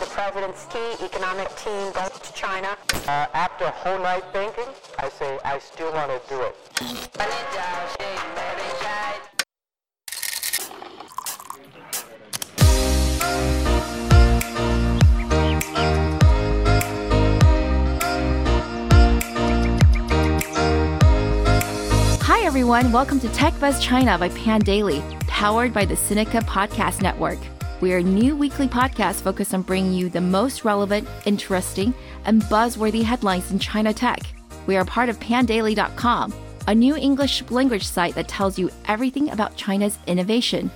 The president's key economic team goes to China. Uh, after a whole night thinking, I say I still want to do it. Hi, everyone. Welcome to Tech Buzz China by Pandaily, powered by the Sinica Podcast Network. We are a new weekly podcast focused on bringing you the most relevant, interesting, and buzzworthy headlines in China tech. We are part of pandaily.com, a new English language site that tells you everything about China's innovation.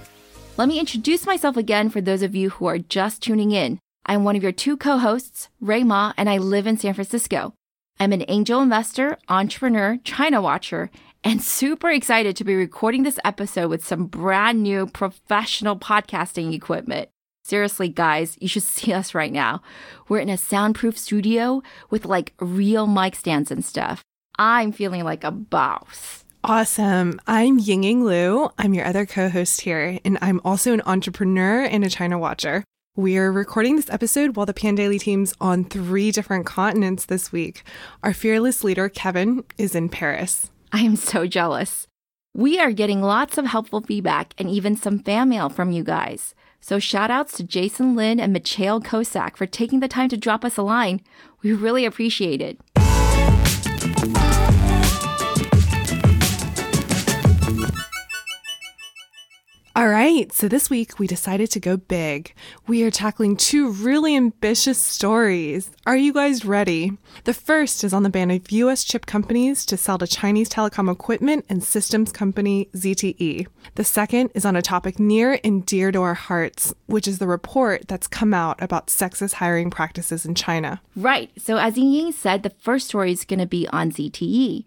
Let me introduce myself again for those of you who are just tuning in. I'm one of your two co hosts, Rui Ma, and I live in San Francisco. I'm an angel investor, entrepreneur, China watcher, and super excited to be recording this episode with some brand new professional podcasting equipment. Seriously, guys, you should see us right now. We're in a soundproof studio with like real mic stands and stuff. I'm feeling like a boss. Awesome. I'm Yingying Lu. I'm your other co host here, and I'm also an entrepreneur and a China watcher. We're recording this episode while the Pandaily team's on three different continents this week. Our fearless leader, Kevin, is in Paris. I am so jealous. We are getting lots of helpful feedback and even some fan mail from you guys. So shout outs to Jason Lynn and Mikhail Kosak for taking the time to drop us a line. We really appreciate it. All right, so this week we decided to go big. We are tackling two really ambitious stories. Are you guys ready? The first is on the ban of US chip companies to sell to Chinese telecom equipment and systems company ZTE. The second is on a topic near and dear to our hearts, which is the report that's come out about sexist hiring practices in China. Right. So, as Ying said, the first story is going to be on ZTE.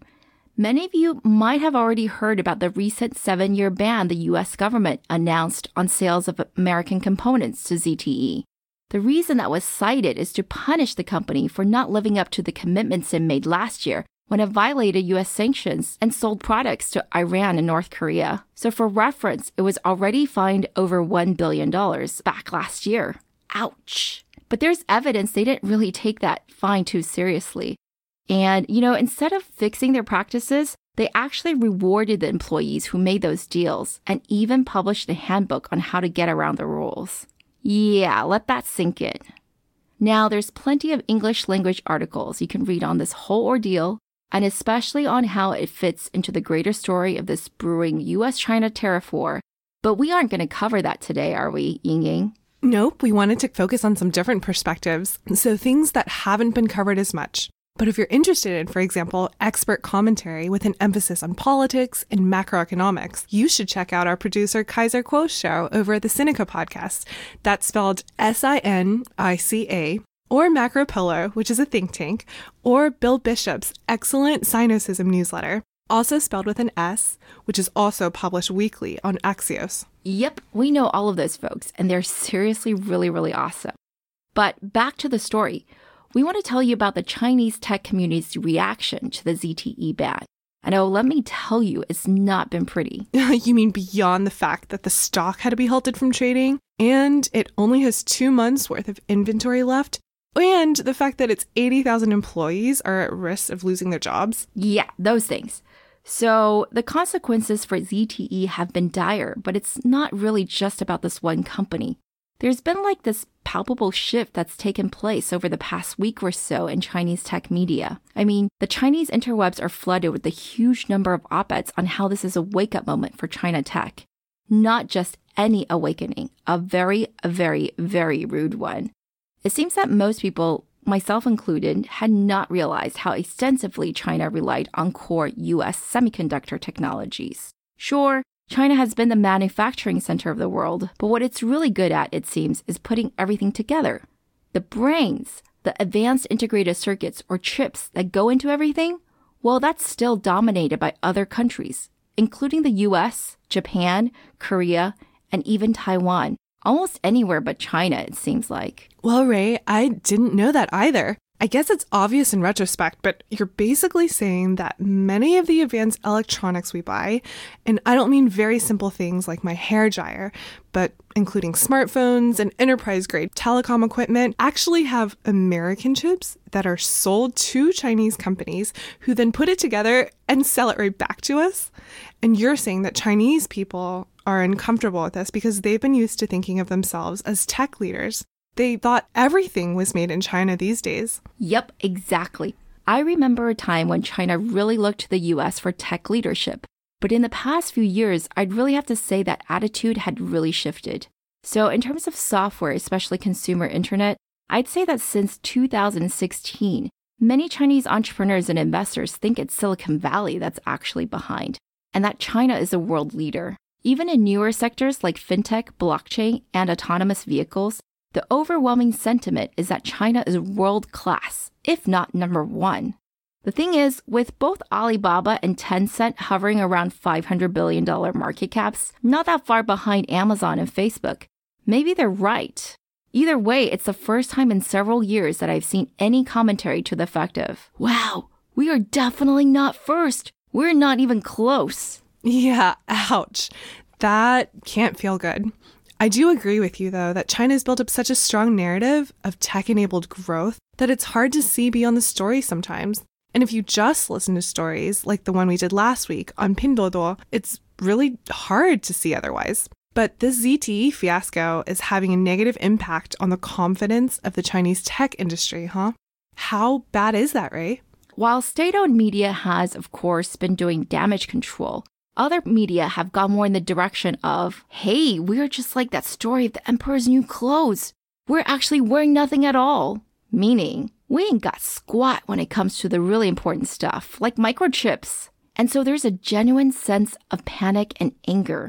Many of you might have already heard about the recent seven year ban the US government announced on sales of American components to ZTE. The reason that was cited is to punish the company for not living up to the commitments it made last year when it violated US sanctions and sold products to Iran and North Korea. So, for reference, it was already fined over $1 billion back last year. Ouch. But there's evidence they didn't really take that fine too seriously. And, you know, instead of fixing their practices, they actually rewarded the employees who made those deals and even published a handbook on how to get around the rules. Yeah, let that sink in. Now, there's plenty of English language articles you can read on this whole ordeal, and especially on how it fits into the greater story of this brewing US China tariff war. But we aren't going to cover that today, are we, Ying Ying? Nope, we wanted to focus on some different perspectives, so things that haven't been covered as much. But if you're interested in, for example, expert commentary with an emphasis on politics and macroeconomics, you should check out our producer Kaiser Kuo's show over at the Sinica podcast. That's spelled S I N I C A, or MacroPolo, which is a think tank, or Bill Bishop's excellent Sinocism newsletter, also spelled with an S, which is also published weekly on Axios. Yep, we know all of those folks, and they're seriously really, really awesome. But back to the story we want to tell you about the Chinese tech community's reaction to the ZTE ban. And oh, let me tell you, it's not been pretty. you mean beyond the fact that the stock had to be halted from trading, and it only has two months worth of inventory left, and the fact that its 80,000 employees are at risk of losing their jobs? Yeah, those things. So the consequences for ZTE have been dire, but it's not really just about this one company. There's been like this palpable shift that's taken place over the past week or so in Chinese tech media. I mean, the Chinese interwebs are flooded with a huge number of op eds on how this is a wake up moment for China tech. Not just any awakening, a very, very, very rude one. It seems that most people, myself included, had not realized how extensively China relied on core US semiconductor technologies. Sure, China has been the manufacturing center of the world, but what it's really good at, it seems, is putting everything together. The brains, the advanced integrated circuits or chips that go into everything, well, that's still dominated by other countries, including the US, Japan, Korea, and even Taiwan. Almost anywhere but China, it seems like. Well, Rui, I didn't know that either. I guess it's obvious in retrospect, but you're basically saying that many of the advanced electronics we buy, and I don't mean very simple things like my hair dryer, but including smartphones and enterprise grade telecom equipment, actually have American chips that are sold to Chinese companies who then put it together and sell it right back to us. And you're saying that Chinese people are uncomfortable with this because they've been used to thinking of themselves as tech leaders. They thought everything was made in China these days. Yep, exactly. I remember a time when China really looked to the US for tech leadership. But in the past few years, I'd really have to say that attitude had really shifted. So, in terms of software, especially consumer internet, I'd say that since 2016, many Chinese entrepreneurs and investors think it's Silicon Valley that's actually behind, and that China is a world leader. Even in newer sectors like fintech, blockchain, and autonomous vehicles, the overwhelming sentiment is that China is world class, if not number one. The thing is, with both Alibaba and Tencent hovering around $500 billion market caps, not that far behind Amazon and Facebook, maybe they're right. Either way, it's the first time in several years that I've seen any commentary to the effect of, wow, we are definitely not first. We're not even close. Yeah, ouch. That can't feel good. I do agree with you, though, that China's built up such a strong narrative of tech enabled growth that it's hard to see beyond the story sometimes. And if you just listen to stories like the one we did last week on Pinduoduo, it's really hard to see otherwise. But this ZTE fiasco is having a negative impact on the confidence of the Chinese tech industry, huh? How bad is that, Rui? While state owned media has, of course, been doing damage control, other media have gone more in the direction of, hey, we're just like that story of the emperor's new clothes. We're actually wearing nothing at all. Meaning, we ain't got squat when it comes to the really important stuff, like microchips. And so there's a genuine sense of panic and anger.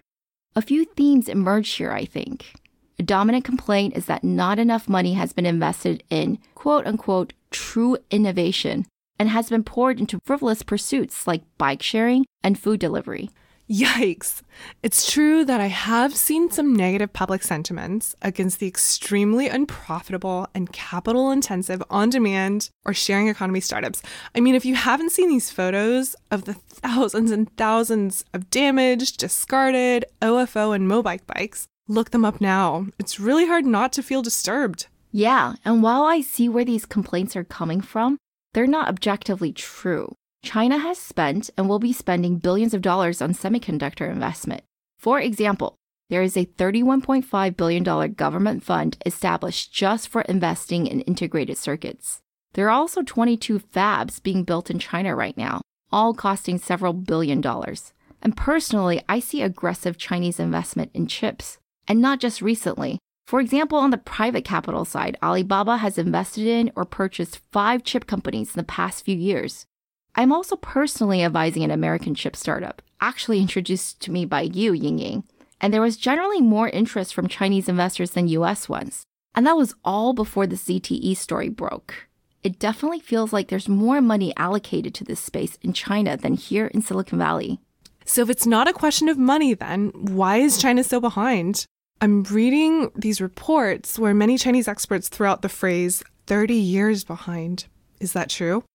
A few themes emerge here, I think. A dominant complaint is that not enough money has been invested in quote unquote true innovation and has been poured into frivolous pursuits like bike sharing and food delivery. Yikes. It's true that I have seen some negative public sentiments against the extremely unprofitable and capital intensive on demand or sharing economy startups. I mean, if you haven't seen these photos of the thousands and thousands of damaged, discarded OFO and Mobike bikes, look them up now. It's really hard not to feel disturbed. Yeah, and while I see where these complaints are coming from, they're not objectively true. China has spent and will be spending billions of dollars on semiconductor investment. For example, there is a $31.5 billion government fund established just for investing in integrated circuits. There are also 22 fabs being built in China right now, all costing several billion dollars. And personally, I see aggressive Chinese investment in chips. And not just recently, for example, on the private capital side, Alibaba has invested in or purchased five chip companies in the past few years. I'm also personally advising an American chip startup, actually introduced to me by you, Yingying, and there was generally more interest from Chinese investors than US ones. And that was all before the ZTE story broke. It definitely feels like there's more money allocated to this space in China than here in Silicon Valley. So, if it's not a question of money, then why is China so behind? I'm reading these reports where many Chinese experts throw out the phrase 30 years behind. Is that true?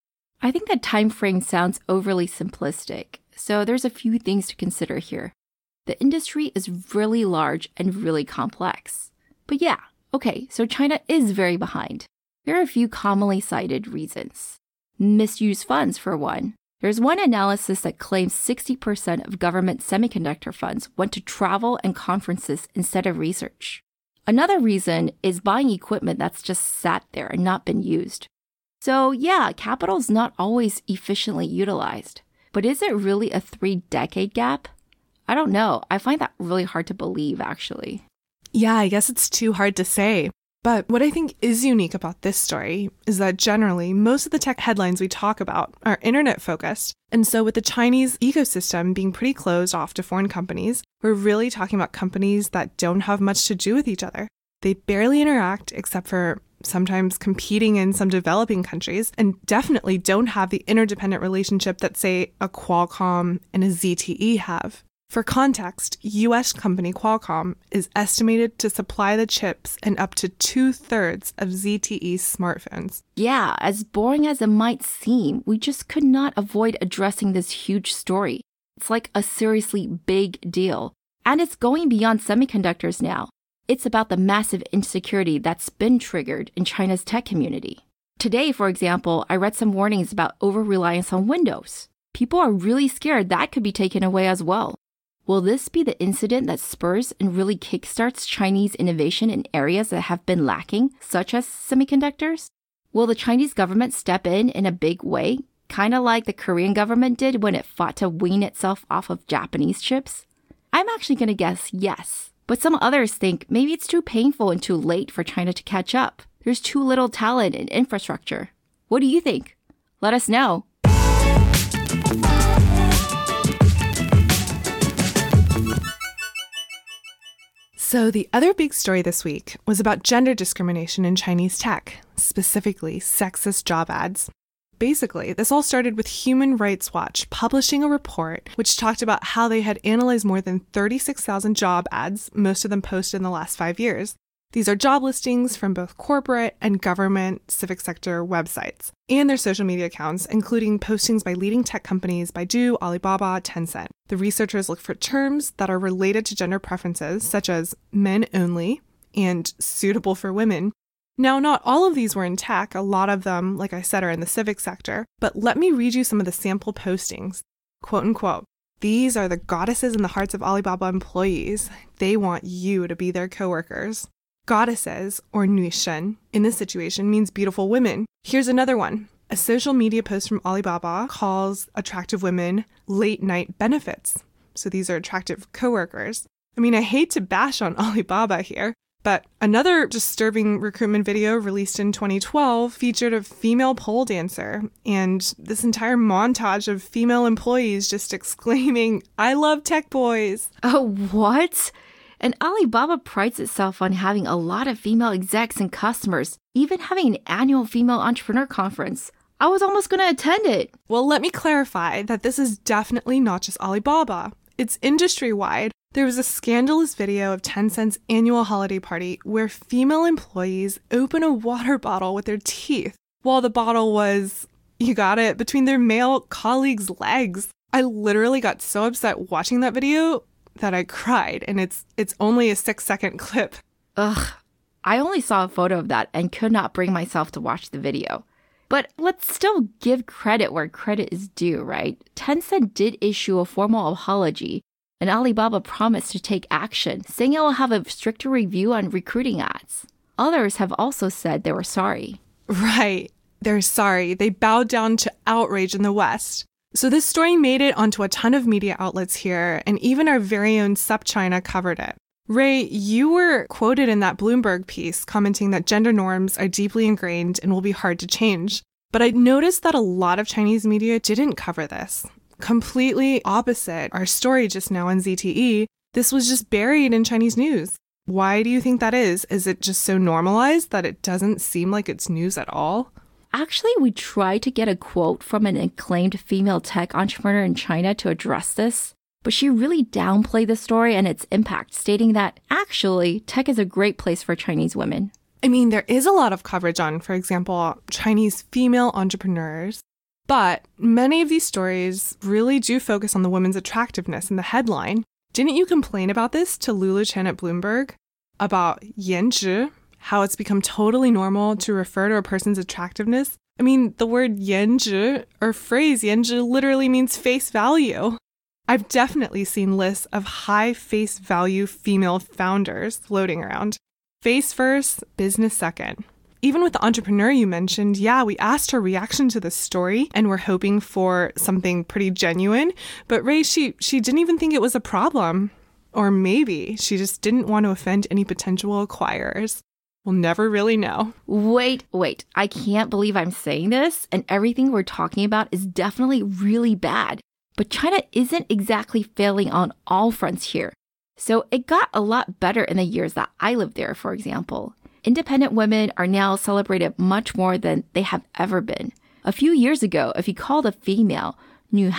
I think that time frame sounds overly simplistic, so there's a few things to consider here. The industry is really large and really complex. But yeah, okay, so China is very behind. There are a few commonly cited reasons. Misuse funds, for one. There's one analysis that claims 60% of government semiconductor funds went to travel and conferences instead of research. Another reason is buying equipment that's just sat there and not been used. So, yeah, capital's not always efficiently utilized. But is it really a three decade gap? I don't know. I find that really hard to believe, actually. Yeah, I guess it's too hard to say. But what I think is unique about this story is that generally, most of the tech headlines we talk about are internet focused. And so, with the Chinese ecosystem being pretty closed off to foreign companies, we're really talking about companies that don't have much to do with each other. They barely interact except for sometimes competing in some developing countries, and definitely don't have the interdependent relationship that, say, a Qualcomm and a ZTE have. For context, US company Qualcomm is estimated to supply the chips in up to two thirds of ZTE's smartphones. Yeah, as boring as it might seem, we just could not avoid addressing this huge story. It's like a seriously big deal. And it's going beyond semiconductors now. It's about the massive insecurity that's been triggered in China's tech community. Today, for example, I read some warnings about over reliance on Windows. People are really scared that could be taken away as well. Will this be the incident that spurs and really kickstarts Chinese innovation in areas that have been lacking, such as semiconductors? Will the Chinese government step in in a big way, kind of like the Korean government did when it fought to wean itself off of Japanese chips? I'm actually going to guess yes. But some others think maybe it's too painful and too late for China to catch up. There's too little talent and infrastructure. What do you think? Let us know. So, the other big story this week was about gender discrimination in Chinese tech, specifically sexist job ads. Basically, this all started with Human Rights Watch publishing a report which talked about how they had analyzed more than 36,000 job ads, most of them posted in the last five years, these are job listings from both corporate and government civic sector websites and their social media accounts, including postings by leading tech companies Baidu, Alibaba, Tencent. The researchers look for terms that are related to gender preferences, such as men only and suitable for women. Now, not all of these were in tech. A lot of them, like I said, are in the civic sector. But let me read you some of the sample postings. Quote unquote. These are the goddesses in the hearts of Alibaba employees. They want you to be their coworkers. Goddesses, or Nuishen, in this situation means beautiful women. Here's another one. A social media post from Alibaba calls attractive women late night benefits. So these are attractive coworkers. I mean, I hate to bash on Alibaba here, but another disturbing recruitment video released in 2012 featured a female pole dancer and this entire montage of female employees just exclaiming, I love tech boys. Oh, what? And Alibaba prides itself on having a lot of female execs and customers, even having an annual female entrepreneur conference. I was almost going to attend it. Well, let me clarify that this is definitely not just Alibaba. It's industry wide. There was a scandalous video of Tencent's annual holiday party where female employees open a water bottle with their teeth while the bottle was, you got it, between their male colleagues' legs. I literally got so upset watching that video that I cried, and it's it's only a six second clip. Ugh, I only saw a photo of that and could not bring myself to watch the video. But let's still give credit where credit is due, right? Tencent did issue a formal apology, and Alibaba promised to take action, saying it will have a stricter review on recruiting ads. Others have also said they were sorry. Right. They're sorry. They bowed down to outrage in the West. So this story made it onto a ton of media outlets here, and even our very own SupChina covered it. Rui, you were quoted in that Bloomberg piece commenting that gender norms are deeply ingrained and will be hard to change. But I noticed that a lot of Chinese media didn't cover this. Completely opposite our story just now on ZTE, this was just buried in Chinese news. Why do you think that is? Is it just so normalized that it doesn't seem like it's news at all? Actually, we tried to get a quote from an acclaimed female tech entrepreneur in China to address this, but she really downplayed the story and its impact, stating that actually, tech is a great place for Chinese women. I mean, there is a lot of coverage on, for example, Chinese female entrepreneurs, but many of these stories really do focus on the woman's attractiveness in the headline. Didn't you complain about this to Lulu Chen at Bloomberg about Yanzhi, how it's become totally normal to refer to a person's attractiveness. I mean, the word yanzhi or phrase yanzhi literally means face value. I've definitely seen lists of high face value female founders floating around. Face first, business second. Even with the entrepreneur you mentioned, yeah, we asked her reaction to the story and we're hoping for something pretty genuine, but Rui she she didn't even think it was a problem. Or maybe she just didn't want to offend any potential acquirers. We'll never really know. Wait, wait. I can't believe I'm saying this, and everything we're talking about is definitely really bad. But China isn't exactly failing on all fronts here. So it got a lot better in the years that I lived there, for example. Independent women are now celebrated much more than they have ever been. A few years ago, if you called a female "nu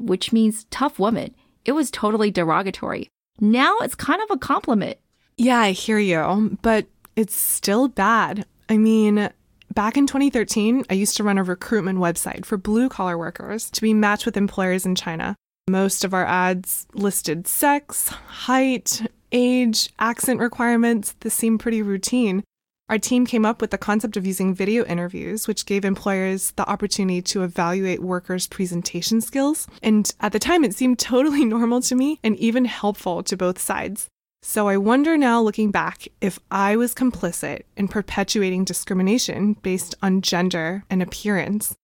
which means tough woman, it was totally derogatory. Now it's kind of a compliment. Yeah, I hear you. But it's still bad. I mean, back in 2013, I used to run a recruitment website for blue collar workers to be matched with employers in China. Most of our ads listed sex, height, age, accent requirements. This seemed pretty routine. Our team came up with the concept of using video interviews, which gave employers the opportunity to evaluate workers' presentation skills. And at the time, it seemed totally normal to me and even helpful to both sides. So I wonder now, looking back, if I was complicit in perpetuating discrimination based on gender and appearance.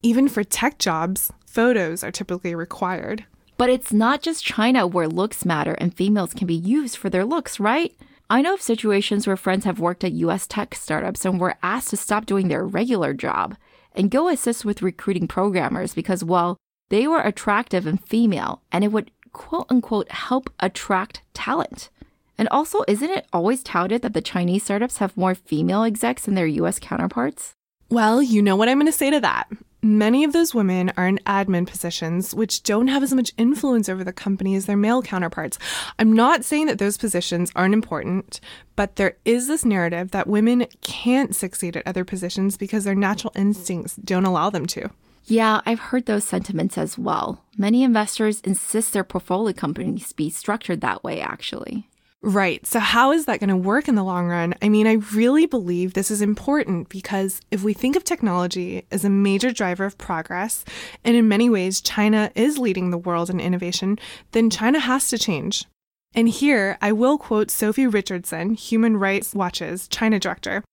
Even for tech jobs, photos are typically required. But it's not just China where looks matter and females can be used for their looks, right? I know of situations where friends have worked at US tech startups and were asked to stop doing their regular job and go assist with recruiting programmers because, well, they were attractive and female and it would quote unquote help attract talent. And also, isn't it always touted that the Chinese startups have more female execs than their US counterparts? Well, you know what I'm going to say to that. Many of those women are in admin positions, which don't have as much influence over the company as their male counterparts. I'm not saying that those positions aren't important, but there is this narrative that women can't succeed at other positions because their natural instincts don't allow them to. Yeah, I've heard those sentiments as well. Many investors insist their portfolio companies be structured that way, actually. Right. So, how is that going to work in the long run? I mean, I really believe this is important because if we think of technology as a major driver of progress, and in many ways China is leading the world in innovation, then China has to change. And here, I will quote Sophie Richardson, Human Rights Watch's China director.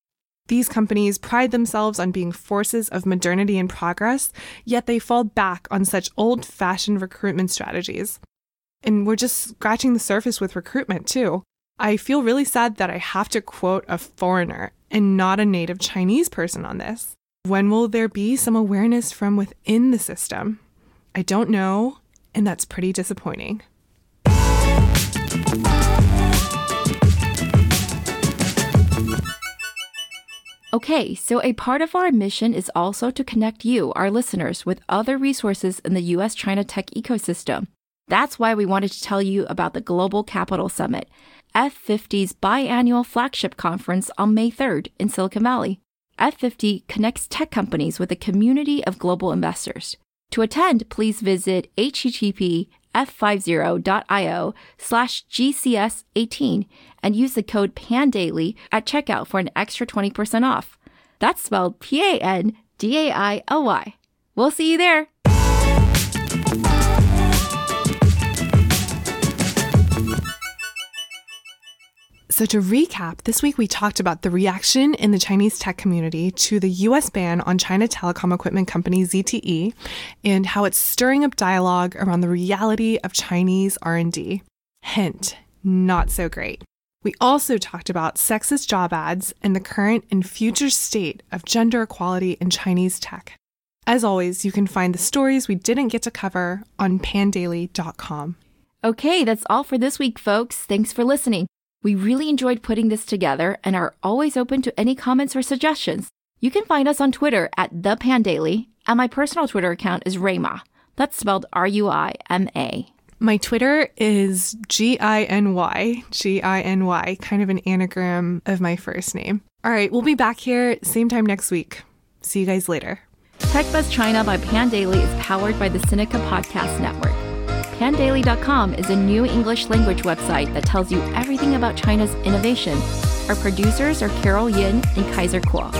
These companies pride themselves on being forces of modernity and progress, yet they fall back on such old fashioned recruitment strategies. And we're just scratching the surface with recruitment, too. I feel really sad that I have to quote a foreigner and not a native Chinese person on this. When will there be some awareness from within the system? I don't know, and that's pretty disappointing. Okay, so a part of our mission is also to connect you, our listeners, with other resources in the US China tech ecosystem. That's why we wanted to tell you about the Global Capital Summit, F50's biannual flagship conference on May 3rd in Silicon Valley. F50 connects tech companies with a community of global investors. To attend, please visit http f50.io slash gcs18 and use the code PANDAILY at checkout for an extra 20% off. That's spelled P-A-N-D-A-I-L-Y. We'll see you there. So, to recap, this week we talked about the reaction in the Chinese tech community to the US ban on China telecom equipment company ZTE and how it's stirring up dialogue around the reality of Chinese R&D. Hint, not so great. We also talked about sexist job ads and the current and future state of gender equality in Chinese tech. As always, you can find the stories we didn't get to cover on pandaily.com. Okay, that's all for this week, folks. Thanks for listening. We really enjoyed putting this together and are always open to any comments or suggestions. You can find us on Twitter at The Pandaily, and my personal Twitter account is Ruima. That's spelled R U I M A. My Twitter is G I N Y, G I N Y, kind of an anagram of my first name. All right, we'll be back here same time next week. See you guys later. TechBuzz China by Pandaily is powered by the Sinica Podcast Network. Pandaily.com is a new English language website that tells you everything about China's innovation. Our producers are Carol Yin and Kaiser Kuo.